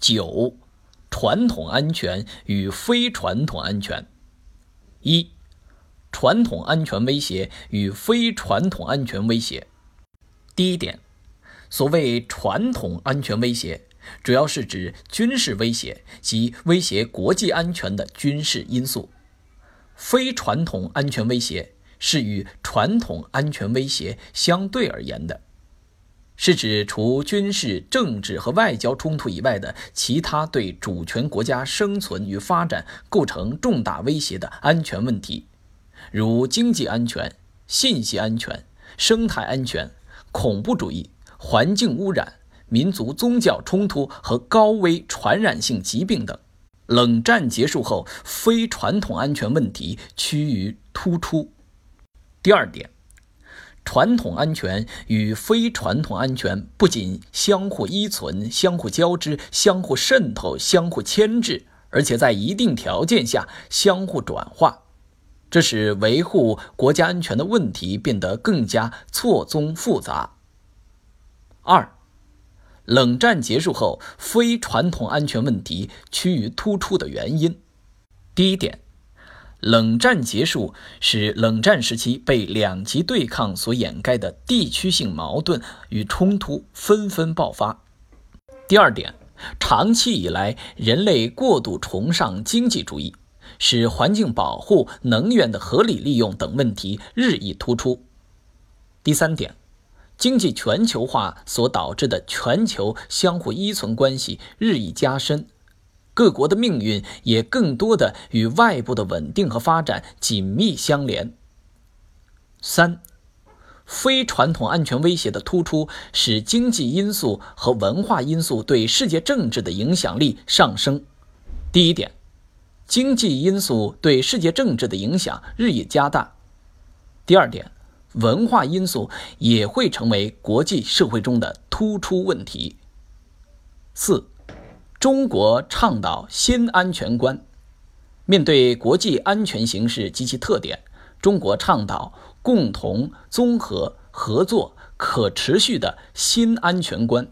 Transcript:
九、传统安全与非传统安全。一、传统安全威胁与非传统安全威胁。第一点，所谓传统安全威胁，主要是指军事威胁及威胁国际安全的军事因素；非传统安全威胁是与传统安全威胁相对而言的。是指除军事、政治和外交冲突以外的其他对主权国家生存与发展构成重大威胁的安全问题，如经济安全、信息安全、生态安全、恐怖主义、环境污染、民族宗教冲突和高危传染性疾病等。冷战结束后，非传统安全问题趋于突出。第二点。传统安全与非传统安全不仅相互依存、相互交织、相互渗透、相互牵制，而且在一定条件下相互转化，这使维护国家安全的问题变得更加错综复杂。二，冷战结束后，非传统安全问题趋于突出的原因，第一点。冷战结束使冷战时期被两极对抗所掩盖的地区性矛盾与冲突纷纷爆发。第二点，长期以来人类过度崇尚经济主义，使环境保护、能源的合理利用等问题日益突出。第三点，经济全球化所导致的全球相互依存关系日益加深。各国的命运也更多的与外部的稳定和发展紧密相连。三，非传统安全威胁的突出，使经济因素和文化因素对世界政治的影响力上升。第一点，经济因素对世界政治的影响日益加大。第二点，文化因素也会成为国际社会中的突出问题。四。中国倡导新安全观，面对国际安全形势及其特点，中国倡导共同、综合、合作、可持续的新安全观。